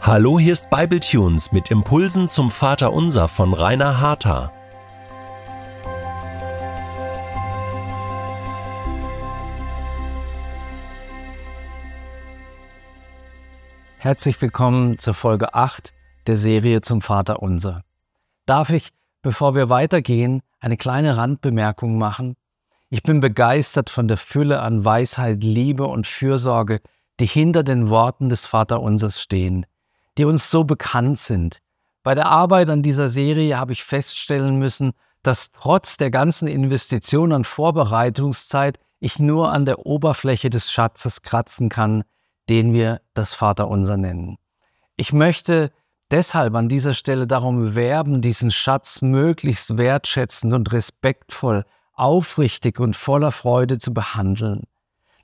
Hallo, hier ist Bibletunes mit Impulsen zum Vater Unser von Rainer Harter. Herzlich willkommen zur Folge 8 der Serie zum Vater Unser. Darf ich, bevor wir weitergehen, eine kleine Randbemerkung machen? Ich bin begeistert von der Fülle an Weisheit, Liebe und Fürsorge, die hinter den Worten des Vaterunsers stehen die uns so bekannt sind. Bei der Arbeit an dieser Serie habe ich feststellen müssen, dass trotz der ganzen Investition an Vorbereitungszeit ich nur an der Oberfläche des Schatzes kratzen kann, den wir das Vaterunser nennen. Ich möchte deshalb an dieser Stelle darum werben, diesen Schatz möglichst wertschätzend und respektvoll, aufrichtig und voller Freude zu behandeln.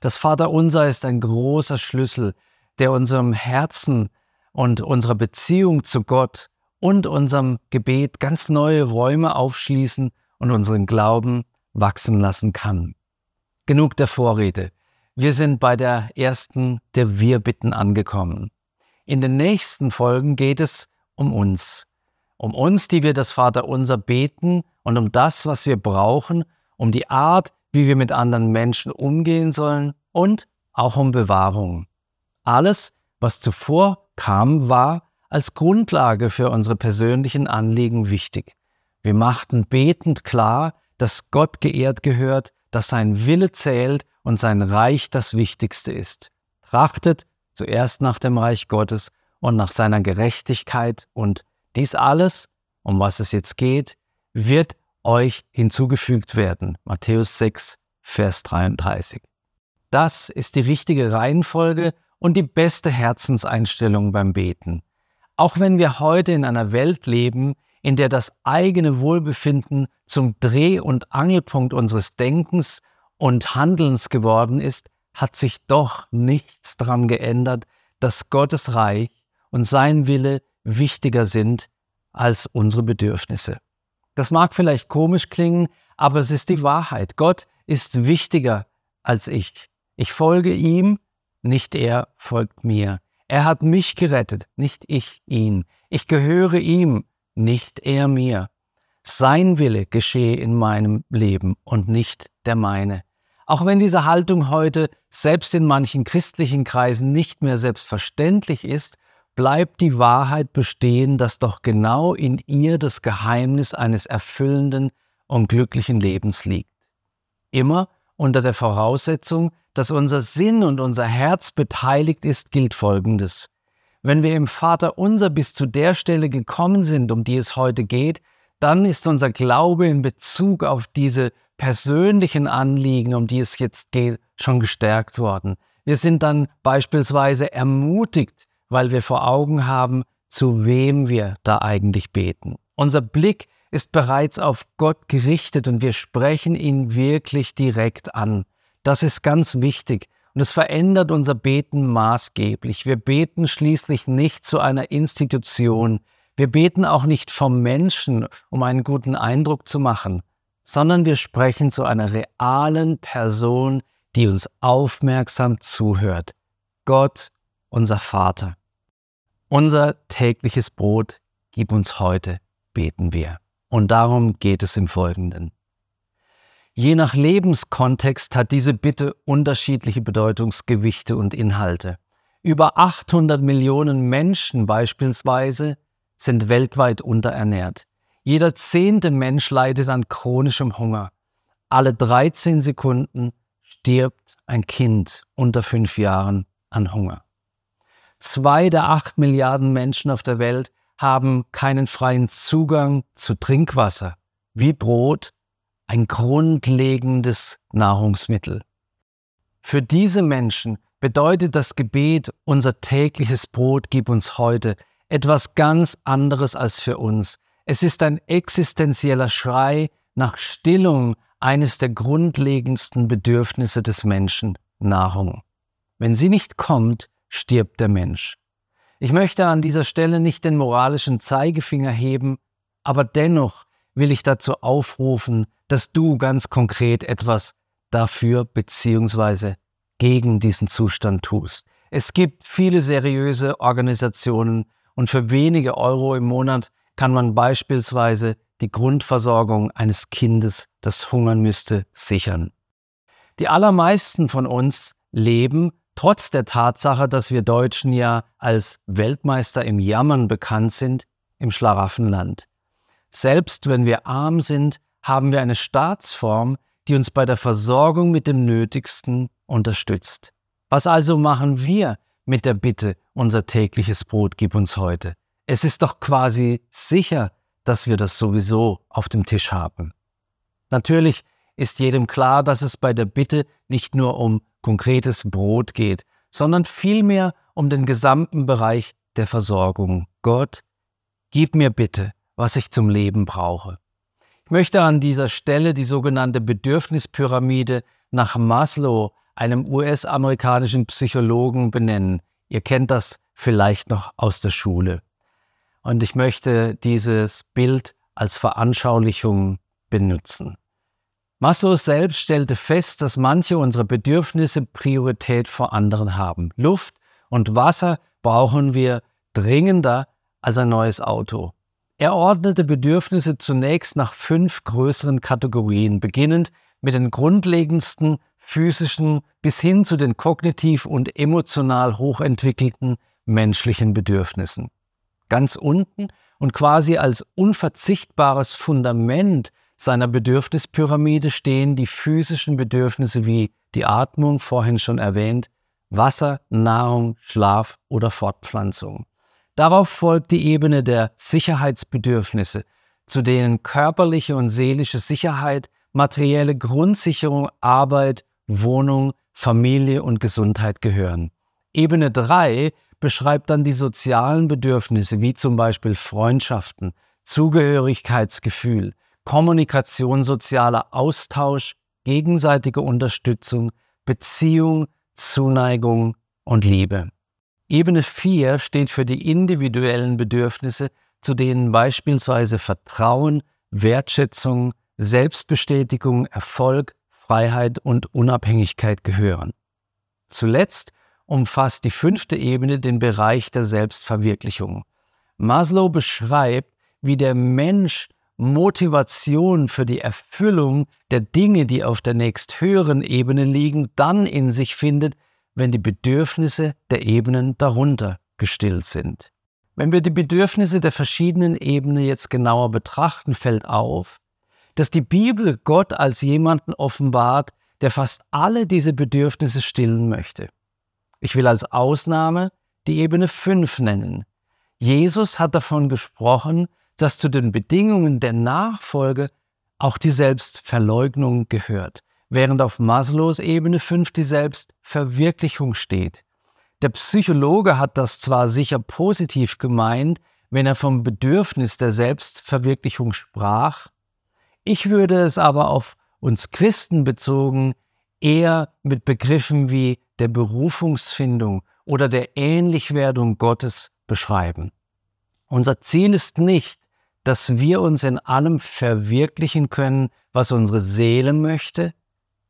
Das Vaterunser ist ein großer Schlüssel, der unserem Herzen und unserer Beziehung zu Gott und unserem Gebet ganz neue Räume aufschließen und unseren Glauben wachsen lassen kann. Genug der Vorrede. Wir sind bei der ersten der Wir-Bitten angekommen. In den nächsten Folgen geht es um uns. Um uns, die wir das Vaterunser beten und um das, was wir brauchen, um die Art, wie wir mit anderen Menschen umgehen sollen und auch um Bewahrung. Alles, was zuvor kam, war als Grundlage für unsere persönlichen Anliegen wichtig. Wir machten betend klar, dass Gott geehrt gehört, dass sein Wille zählt und sein Reich das Wichtigste ist. Trachtet zuerst nach dem Reich Gottes und nach seiner Gerechtigkeit und dies alles, um was es jetzt geht, wird euch hinzugefügt werden. Matthäus 6, Vers 33. Das ist die richtige Reihenfolge und die beste Herzenseinstellung beim Beten. Auch wenn wir heute in einer Welt leben, in der das eigene Wohlbefinden zum Dreh- und Angelpunkt unseres Denkens und Handelns geworden ist, hat sich doch nichts daran geändert, dass Gottes Reich und sein Wille wichtiger sind als unsere Bedürfnisse. Das mag vielleicht komisch klingen, aber es ist die Wahrheit. Gott ist wichtiger als ich. Ich folge ihm nicht er folgt mir. Er hat mich gerettet, nicht ich ihn. Ich gehöre ihm, nicht er mir. Sein Wille geschehe in meinem Leben und nicht der meine. Auch wenn diese Haltung heute selbst in manchen christlichen Kreisen nicht mehr selbstverständlich ist, bleibt die Wahrheit bestehen, dass doch genau in ihr das Geheimnis eines erfüllenden und glücklichen Lebens liegt. Immer unter der Voraussetzung, dass unser Sinn und unser Herz beteiligt ist, gilt Folgendes. Wenn wir im Vater unser bis zu der Stelle gekommen sind, um die es heute geht, dann ist unser Glaube in Bezug auf diese persönlichen Anliegen, um die es jetzt geht, schon gestärkt worden. Wir sind dann beispielsweise ermutigt, weil wir vor Augen haben, zu wem wir da eigentlich beten. Unser Blick ist bereits auf Gott gerichtet und wir sprechen ihn wirklich direkt an. Das ist ganz wichtig und es verändert unser Beten maßgeblich. Wir beten schließlich nicht zu einer Institution. Wir beten auch nicht vom Menschen, um einen guten Eindruck zu machen, sondern wir sprechen zu einer realen Person, die uns aufmerksam zuhört. Gott, unser Vater. Unser tägliches Brot gib uns heute, beten wir. Und darum geht es im Folgenden. Je nach Lebenskontext hat diese Bitte unterschiedliche Bedeutungsgewichte und Inhalte. Über 800 Millionen Menschen beispielsweise sind weltweit unterernährt. Jeder zehnte Mensch leidet an chronischem Hunger. Alle 13 Sekunden stirbt ein Kind unter fünf Jahren an Hunger. Zwei der acht Milliarden Menschen auf der Welt haben keinen freien Zugang zu Trinkwasser, wie Brot ein grundlegendes Nahrungsmittel. Für diese Menschen bedeutet das Gebet, unser tägliches Brot gib uns heute, etwas ganz anderes als für uns. Es ist ein existenzieller Schrei nach Stillung eines der grundlegendsten Bedürfnisse des Menschen, Nahrung. Wenn sie nicht kommt, stirbt der Mensch. Ich möchte an dieser Stelle nicht den moralischen Zeigefinger heben, aber dennoch will ich dazu aufrufen, dass du ganz konkret etwas dafür bzw. gegen diesen Zustand tust. Es gibt viele seriöse Organisationen und für wenige Euro im Monat kann man beispielsweise die Grundversorgung eines Kindes, das hungern müsste, sichern. Die allermeisten von uns leben, trotz der Tatsache, dass wir Deutschen ja als Weltmeister im Jammern bekannt sind, im Schlaraffenland. Selbst wenn wir arm sind, haben wir eine Staatsform, die uns bei der Versorgung mit dem Nötigsten unterstützt. Was also machen wir mit der Bitte, unser tägliches Brot gib uns heute? Es ist doch quasi sicher, dass wir das sowieso auf dem Tisch haben. Natürlich ist jedem klar, dass es bei der Bitte nicht nur um konkretes Brot geht, sondern vielmehr um den gesamten Bereich der Versorgung. Gott, gib mir bitte, was ich zum Leben brauche. Ich möchte an dieser Stelle die sogenannte Bedürfnispyramide nach Maslow, einem US-amerikanischen Psychologen, benennen. Ihr kennt das vielleicht noch aus der Schule. Und ich möchte dieses Bild als Veranschaulichung benutzen. Maslow selbst stellte fest, dass manche unserer Bedürfnisse Priorität vor anderen haben. Luft und Wasser brauchen wir dringender als ein neues Auto. Er ordnete Bedürfnisse zunächst nach fünf größeren Kategorien, beginnend mit den grundlegendsten physischen bis hin zu den kognitiv und emotional hochentwickelten menschlichen Bedürfnissen. Ganz unten und quasi als unverzichtbares Fundament seiner Bedürfnispyramide stehen die physischen Bedürfnisse wie die Atmung, vorhin schon erwähnt, Wasser, Nahrung, Schlaf oder Fortpflanzung. Darauf folgt die Ebene der Sicherheitsbedürfnisse, zu denen körperliche und seelische Sicherheit, materielle Grundsicherung, Arbeit, Wohnung, Familie und Gesundheit gehören. Ebene 3 beschreibt dann die sozialen Bedürfnisse wie zum Beispiel Freundschaften, Zugehörigkeitsgefühl, Kommunikation, sozialer Austausch, gegenseitige Unterstützung, Beziehung, Zuneigung und Liebe. Ebene 4 steht für die individuellen Bedürfnisse, zu denen beispielsweise Vertrauen, Wertschätzung, Selbstbestätigung, Erfolg, Freiheit und Unabhängigkeit gehören. Zuletzt umfasst die fünfte Ebene den Bereich der Selbstverwirklichung. Maslow beschreibt, wie der Mensch Motivation für die Erfüllung der Dinge, die auf der nächsthöheren Ebene liegen, dann in sich findet, wenn die Bedürfnisse der Ebenen darunter gestillt sind. Wenn wir die Bedürfnisse der verschiedenen Ebenen jetzt genauer betrachten, fällt auf, dass die Bibel Gott als jemanden offenbart, der fast alle diese Bedürfnisse stillen möchte. Ich will als Ausnahme die Ebene 5 nennen. Jesus hat davon gesprochen, dass zu den Bedingungen der Nachfolge auch die Selbstverleugnung gehört, während auf Maslows Ebene 5 die Selbstverwirklichung steht. Der Psychologe hat das zwar sicher positiv gemeint, wenn er vom Bedürfnis der Selbstverwirklichung sprach, ich würde es aber auf uns Christen bezogen eher mit Begriffen wie der Berufungsfindung oder der Ähnlichwerdung Gottes beschreiben. Unser Ziel ist nicht, dass wir uns in allem verwirklichen können, was unsere Seele möchte,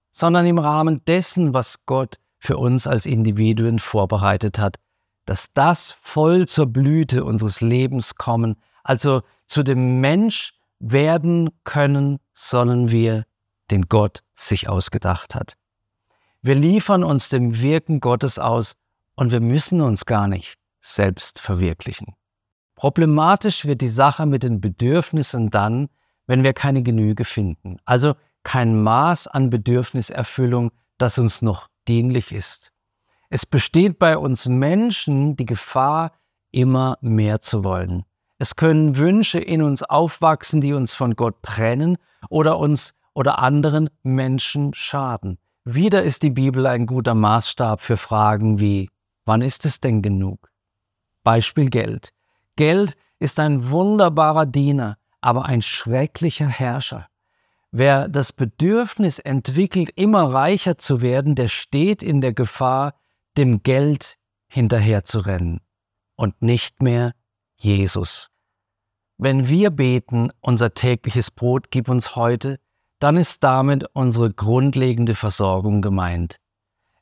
sondern im Rahmen dessen, was Gott für uns als Individuen vorbereitet hat, dass das voll zur Blüte unseres Lebens kommen, also zu dem Mensch werden können sollen wir, den Gott sich ausgedacht hat. Wir liefern uns dem Wirken Gottes aus und wir müssen uns gar nicht selbst verwirklichen. Problematisch wird die Sache mit den Bedürfnissen dann, wenn wir keine Genüge finden, also kein Maß an Bedürfniserfüllung, das uns noch dienlich ist. Es besteht bei uns Menschen die Gefahr, immer mehr zu wollen. Es können Wünsche in uns aufwachsen, die uns von Gott trennen oder uns oder anderen Menschen schaden. Wieder ist die Bibel ein guter Maßstab für Fragen wie, wann ist es denn genug? Beispiel Geld. Geld ist ein wunderbarer Diener, aber ein schrecklicher Herrscher. Wer das Bedürfnis entwickelt, immer reicher zu werden, der steht in der Gefahr, dem Geld hinterherzurennen und nicht mehr Jesus. Wenn wir beten, unser tägliches Brot gib uns heute, dann ist damit unsere grundlegende Versorgung gemeint.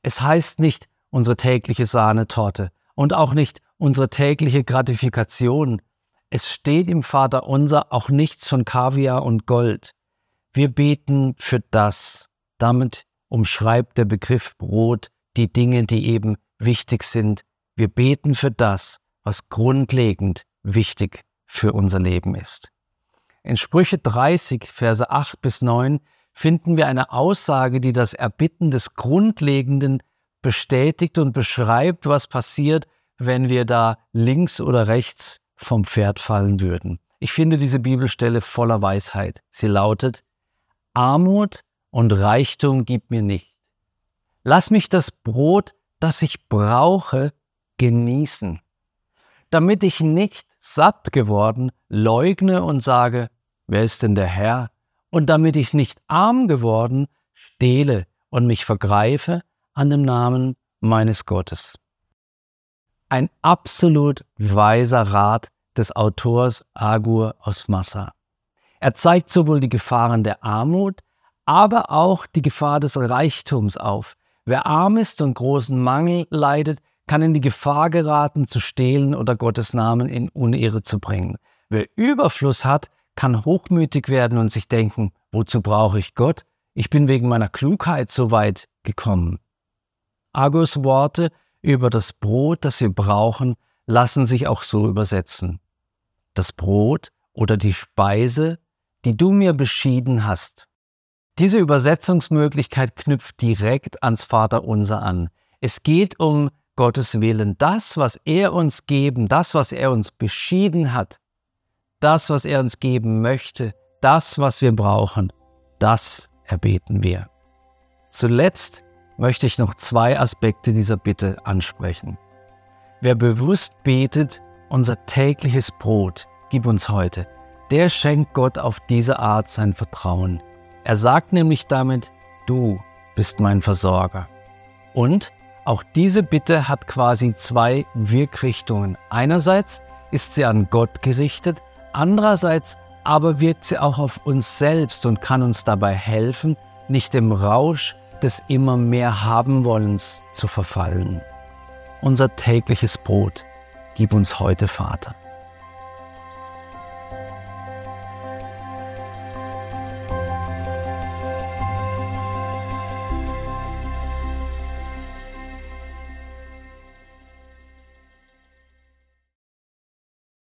Es heißt nicht unsere tägliche Sahnetorte und auch nicht unsere tägliche Gratifikation. Es steht im Vater unser auch nichts von Kaviar und Gold. Wir beten für das. Damit umschreibt der Begriff Brot die Dinge, die eben wichtig sind. Wir beten für das, was grundlegend wichtig für unser Leben ist. In Sprüche 30, Verse 8 bis 9 finden wir eine Aussage, die das Erbitten des Grundlegenden bestätigt und beschreibt, was passiert, wenn wir da links oder rechts vom Pferd fallen würden. Ich finde diese Bibelstelle voller Weisheit. Sie lautet, Armut und Reichtum gib mir nicht. Lass mich das Brot, das ich brauche, genießen, damit ich nicht satt geworden leugne und sage, wer ist denn der Herr? Und damit ich nicht arm geworden stehle und mich vergreife an dem Namen meines Gottes. Ein absolut weiser Rat des Autors Agur aus Massa. Er zeigt sowohl die Gefahren der Armut, aber auch die Gefahr des Reichtums auf. Wer arm ist und großen Mangel leidet, kann in die Gefahr geraten, zu stehlen oder Gottes Namen in Unehre zu bringen. Wer Überfluss hat, kann hochmütig werden und sich denken, wozu brauche ich Gott? Ich bin wegen meiner Klugheit so weit gekommen. Agus Worte über das Brot, das wir brauchen, lassen sich auch so übersetzen. Das Brot oder die Speise, die du mir beschieden hast. Diese Übersetzungsmöglichkeit knüpft direkt ans Vaterunser an. Es geht um Gottes Willen, das, was er uns geben, das, was er uns beschieden hat, das, was er uns geben möchte, das, was wir brauchen, das erbeten wir. Zuletzt möchte ich noch zwei Aspekte dieser Bitte ansprechen. Wer bewusst betet, unser tägliches Brot gib uns heute, der schenkt Gott auf diese Art sein Vertrauen. Er sagt nämlich damit, du bist mein Versorger. Und auch diese Bitte hat quasi zwei Wirkrichtungen. Einerseits ist sie an Gott gerichtet, andererseits aber wirkt sie auch auf uns selbst und kann uns dabei helfen, nicht im Rausch des immer mehr haben wollens zu verfallen. Unser tägliches Brot gib uns heute, Vater.